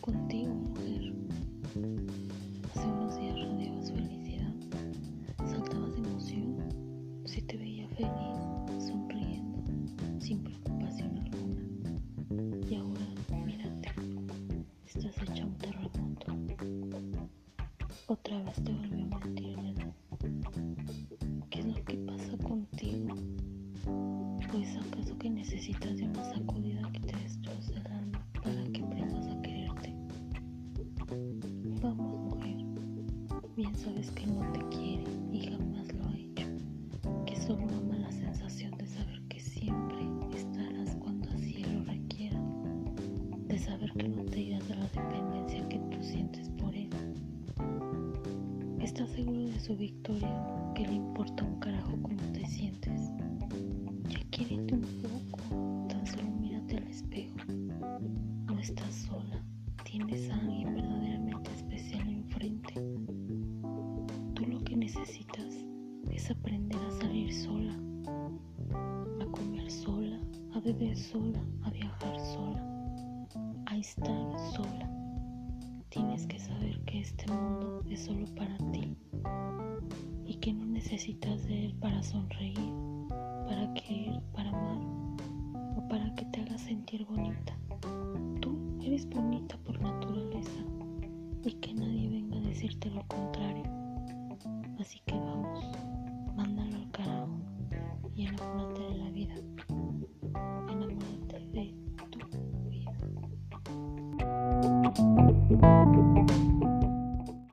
contigo, mujer. Hace unos días rodeabas felicidad, saltabas de emoción, se te veía feliz, sonriendo, sin preocupación alguna. Y ahora, mírate, estás hecha un terremoto. Otra vez te volvió a mentir, ¿no? ¿Qué es lo que pasa contigo? ¿O es acaso que necesitas de una sacudida que te destroce el alma? Solo ama la sensación de saber que siempre estarás cuando así lo requiera. De saber que no te irás de la dependencia que tú sientes por él. Estás seguro de su victoria, que le importa un carajo cómo te sientes. Ya quiérete un poco, tan solo mírate al espejo. No estás sola, tienes a alguien verdaderamente especial enfrente. Tú lo que necesitas es aprender a salir sola, a comer sola, a beber sola, a viajar sola, a estar sola. Tienes que saber que este mundo es solo para ti y que no necesitas de él para sonreír para querer, para amar o para que te haga sentir bonita. Tú eres bonita por naturaleza y que nadie venga a decirte lo contrario. Así que vamos,